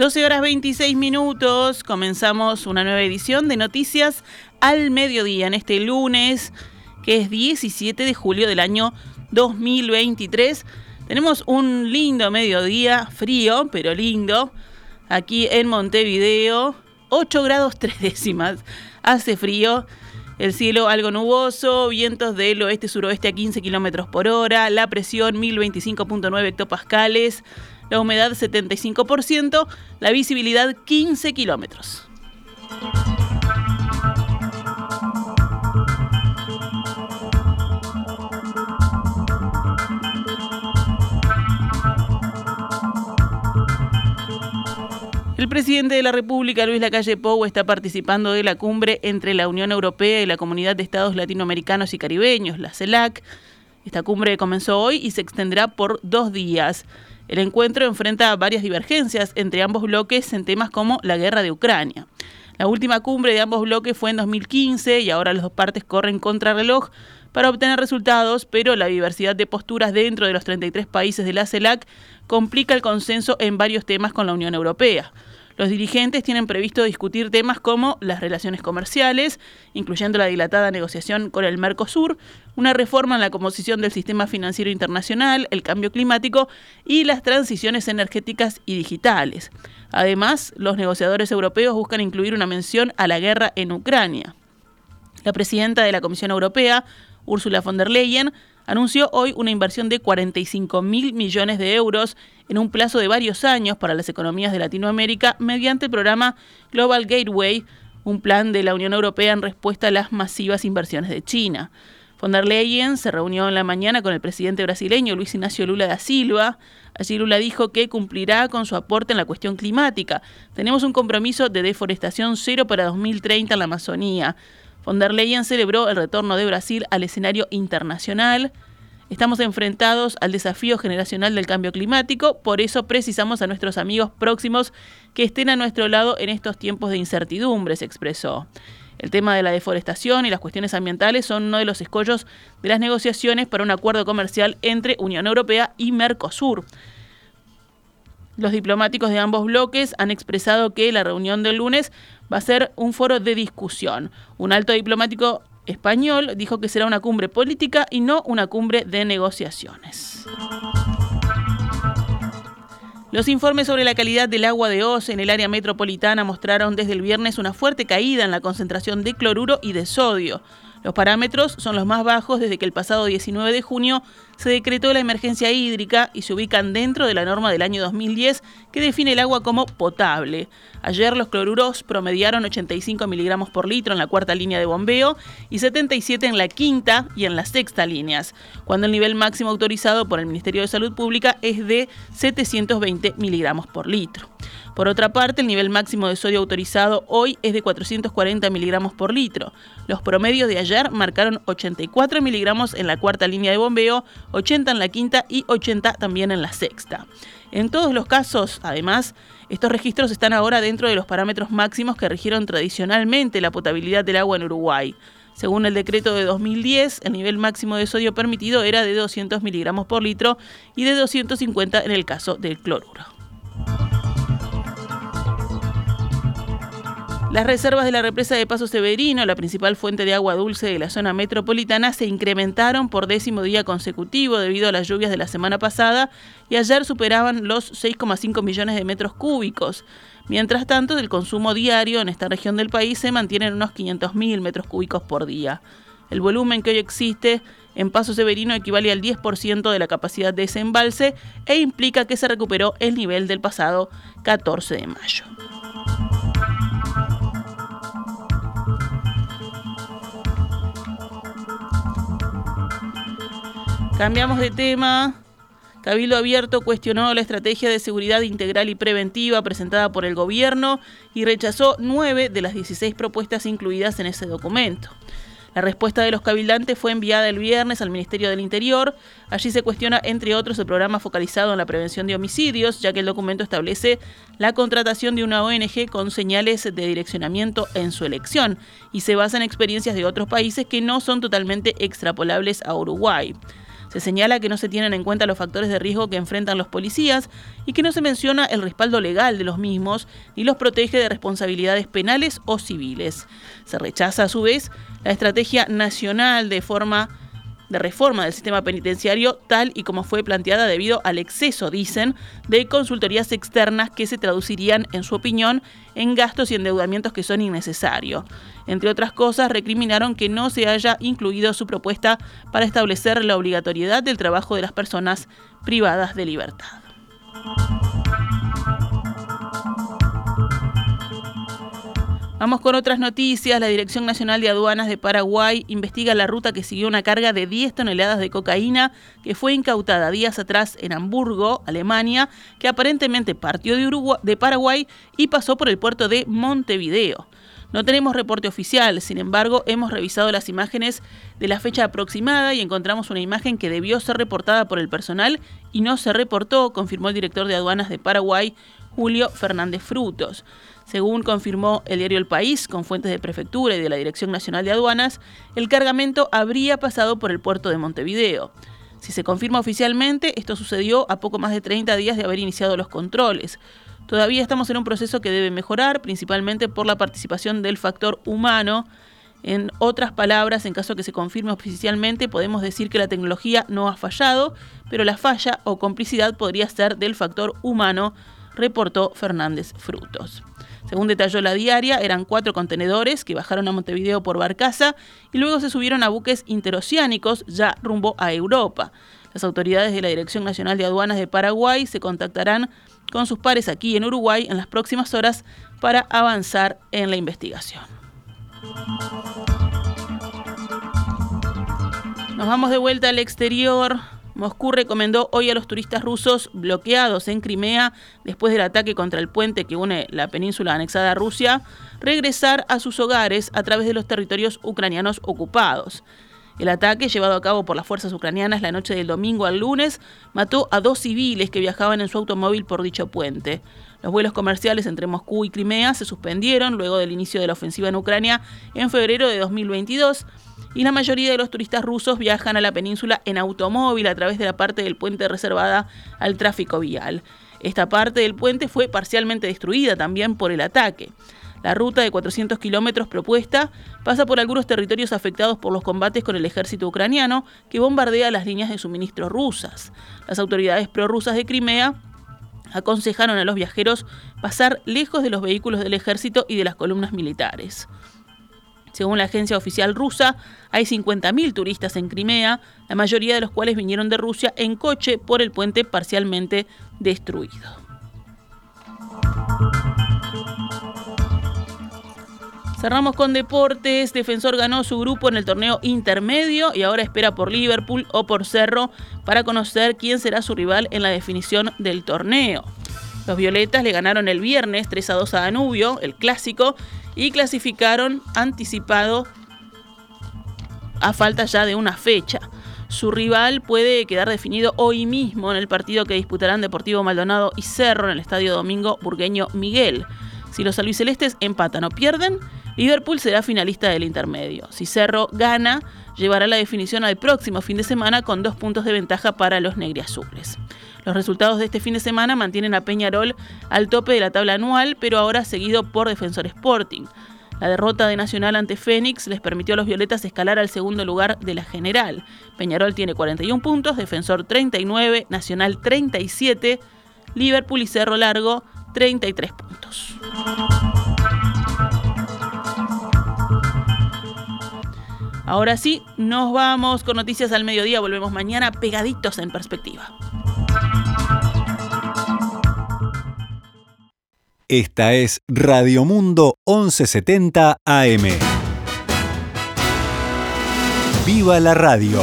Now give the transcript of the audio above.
12 horas 26 minutos, comenzamos una nueva edición de Noticias al Mediodía en este lunes, que es 17 de julio del año 2023. Tenemos un lindo mediodía, frío, pero lindo, aquí en Montevideo, 8 grados 3 décimas, hace frío. El cielo algo nuboso, vientos del oeste-suroeste a 15 kilómetros por hora, la presión 1025.9 hectopascales, la humedad 75%, la visibilidad 15 kilómetros. El presidente de la República, Luis Lacalle Pou, está participando de la cumbre entre la Unión Europea y la Comunidad de Estados Latinoamericanos y Caribeños, la CELAC. Esta cumbre comenzó hoy y se extenderá por dos días. El encuentro enfrenta varias divergencias entre ambos bloques en temas como la guerra de Ucrania. La última cumbre de ambos bloques fue en 2015 y ahora las dos partes corren contrarreloj para obtener resultados, pero la diversidad de posturas dentro de los 33 países de la CELAC complica el consenso en varios temas con la Unión Europea. Los dirigentes tienen previsto discutir temas como las relaciones comerciales, incluyendo la dilatada negociación con el Mercosur, una reforma en la composición del sistema financiero internacional, el cambio climático y las transiciones energéticas y digitales. Además, los negociadores europeos buscan incluir una mención a la guerra en Ucrania. La presidenta de la Comisión Europea, Ursula von der Leyen, anunció hoy una inversión de 45 mil millones de euros en un plazo de varios años para las economías de Latinoamérica mediante el programa Global Gateway, un plan de la Unión Europea en respuesta a las masivas inversiones de China. Von der Leyen se reunió en la mañana con el presidente brasileño Luis Ignacio Lula da Silva. Allí Lula dijo que cumplirá con su aporte en la cuestión climática. Tenemos un compromiso de deforestación cero para 2030 en la Amazonía. Von der Leyen celebró el retorno de Brasil al escenario internacional. Estamos enfrentados al desafío generacional del cambio climático, por eso precisamos a nuestros amigos próximos que estén a nuestro lado en estos tiempos de incertidumbre, se expresó. El tema de la deforestación y las cuestiones ambientales son uno de los escollos de las negociaciones para un acuerdo comercial entre Unión Europea y Mercosur. Los diplomáticos de ambos bloques han expresado que la reunión del lunes va a ser un foro de discusión. Un alto diplomático español dijo que será una cumbre política y no una cumbre de negociaciones. Los informes sobre la calidad del agua de Oz en el área metropolitana mostraron desde el viernes una fuerte caída en la concentración de cloruro y de sodio. Los parámetros son los más bajos desde que el pasado 19 de junio se decretó la emergencia hídrica y se ubican dentro de la norma del año 2010 que define el agua como potable. Ayer los cloruros promediaron 85 miligramos por litro en la cuarta línea de bombeo y 77 en la quinta y en la sexta líneas, cuando el nivel máximo autorizado por el Ministerio de Salud Pública es de 720 miligramos por litro. Por otra parte, el nivel máximo de sodio autorizado hoy es de 440 miligramos por litro. Los promedios de ayer marcaron 84 miligramos en la cuarta línea de bombeo, 80 en la quinta y 80 también en la sexta. En todos los casos, además, estos registros están ahora dentro de los parámetros máximos que rigieron tradicionalmente la potabilidad del agua en Uruguay. Según el decreto de 2010, el nivel máximo de sodio permitido era de 200 miligramos por litro y de 250 en el caso del cloruro. Las reservas de la represa de Paso Severino, la principal fuente de agua dulce de la zona metropolitana, se incrementaron por décimo día consecutivo debido a las lluvias de la semana pasada y ayer superaban los 6,5 millones de metros cúbicos. Mientras tanto, el consumo diario en esta región del país se mantiene en unos 500.000 metros cúbicos por día. El volumen que hoy existe en Paso Severino equivale al 10% de la capacidad de ese embalse e implica que se recuperó el nivel del pasado 14 de mayo. Cambiamos de tema. Cabildo Abierto cuestionó la estrategia de seguridad integral y preventiva presentada por el gobierno y rechazó nueve de las 16 propuestas incluidas en ese documento. La respuesta de los cabildantes fue enviada el viernes al Ministerio del Interior. Allí se cuestiona, entre otros, el programa focalizado en la prevención de homicidios, ya que el documento establece la contratación de una ONG con señales de direccionamiento en su elección y se basa en experiencias de otros países que no son totalmente extrapolables a Uruguay. Se señala que no se tienen en cuenta los factores de riesgo que enfrentan los policías y que no se menciona el respaldo legal de los mismos ni los protege de responsabilidades penales o civiles. Se rechaza a su vez la estrategia nacional de forma de reforma del sistema penitenciario tal y como fue planteada debido al exceso, dicen, de consultorías externas que se traducirían, en su opinión, en gastos y endeudamientos que son innecesarios. Entre otras cosas, recriminaron que no se haya incluido su propuesta para establecer la obligatoriedad del trabajo de las personas privadas de libertad. Vamos con otras noticias. La Dirección Nacional de Aduanas de Paraguay investiga la ruta que siguió una carga de 10 toneladas de cocaína que fue incautada días atrás en Hamburgo, Alemania, que aparentemente partió de, de Paraguay y pasó por el puerto de Montevideo. No tenemos reporte oficial, sin embargo, hemos revisado las imágenes de la fecha aproximada y encontramos una imagen que debió ser reportada por el personal y no se reportó, confirmó el director de aduanas de Paraguay, Julio Fernández Frutos. Según confirmó el diario El País, con fuentes de prefectura y de la Dirección Nacional de Aduanas, el cargamento habría pasado por el puerto de Montevideo. Si se confirma oficialmente, esto sucedió a poco más de 30 días de haber iniciado los controles. Todavía estamos en un proceso que debe mejorar, principalmente por la participación del factor humano. En otras palabras, en caso que se confirme oficialmente, podemos decir que la tecnología no ha fallado, pero la falla o complicidad podría ser del factor humano, reportó Fernández Frutos. Según detalló la diaria, eran cuatro contenedores que bajaron a Montevideo por barcaza y luego se subieron a buques interoceánicos ya rumbo a Europa. Las autoridades de la Dirección Nacional de Aduanas de Paraguay se contactarán con sus pares aquí en Uruguay en las próximas horas para avanzar en la investigación. Nos vamos de vuelta al exterior. Moscú recomendó hoy a los turistas rusos bloqueados en Crimea después del ataque contra el puente que une la península anexada a Rusia regresar a sus hogares a través de los territorios ucranianos ocupados. El ataque, llevado a cabo por las fuerzas ucranianas la noche del domingo al lunes, mató a dos civiles que viajaban en su automóvil por dicho puente. Los vuelos comerciales entre Moscú y Crimea se suspendieron luego del inicio de la ofensiva en Ucrania en febrero de 2022 y la mayoría de los turistas rusos viajan a la península en automóvil a través de la parte del puente reservada al tráfico vial. Esta parte del puente fue parcialmente destruida también por el ataque. La ruta de 400 kilómetros propuesta pasa por algunos territorios afectados por los combates con el ejército ucraniano que bombardea las líneas de suministro rusas. Las autoridades prorrusas de Crimea aconsejaron a los viajeros pasar lejos de los vehículos del ejército y de las columnas militares. Según la agencia oficial rusa, hay 50.000 turistas en Crimea, la mayoría de los cuales vinieron de Rusia en coche por el puente parcialmente destruido. Cerramos con deportes. Defensor ganó su grupo en el torneo intermedio y ahora espera por Liverpool o por Cerro para conocer quién será su rival en la definición del torneo. Los Violetas le ganaron el viernes 3 a 2 a Danubio, el clásico, y clasificaron anticipado a falta ya de una fecha. Su rival puede quedar definido hoy mismo en el partido que disputarán Deportivo Maldonado y Cerro en el Estadio Domingo Burgueño Miguel. Si los albicelestes empatan o pierden, Liverpool será finalista del intermedio. Si Cerro gana, llevará la definición al próximo fin de semana con dos puntos de ventaja para los negriazules. Los resultados de este fin de semana mantienen a Peñarol al tope de la tabla anual, pero ahora seguido por Defensor Sporting. La derrota de Nacional ante Fénix les permitió a los Violetas escalar al segundo lugar de la general. Peñarol tiene 41 puntos, Defensor 39, Nacional 37, Liverpool y Cerro Largo 33 puntos. Ahora sí, nos vamos con noticias al mediodía. Volvemos mañana pegaditos en perspectiva. Esta es Radio Mundo 1170 AM. ¡Viva la radio!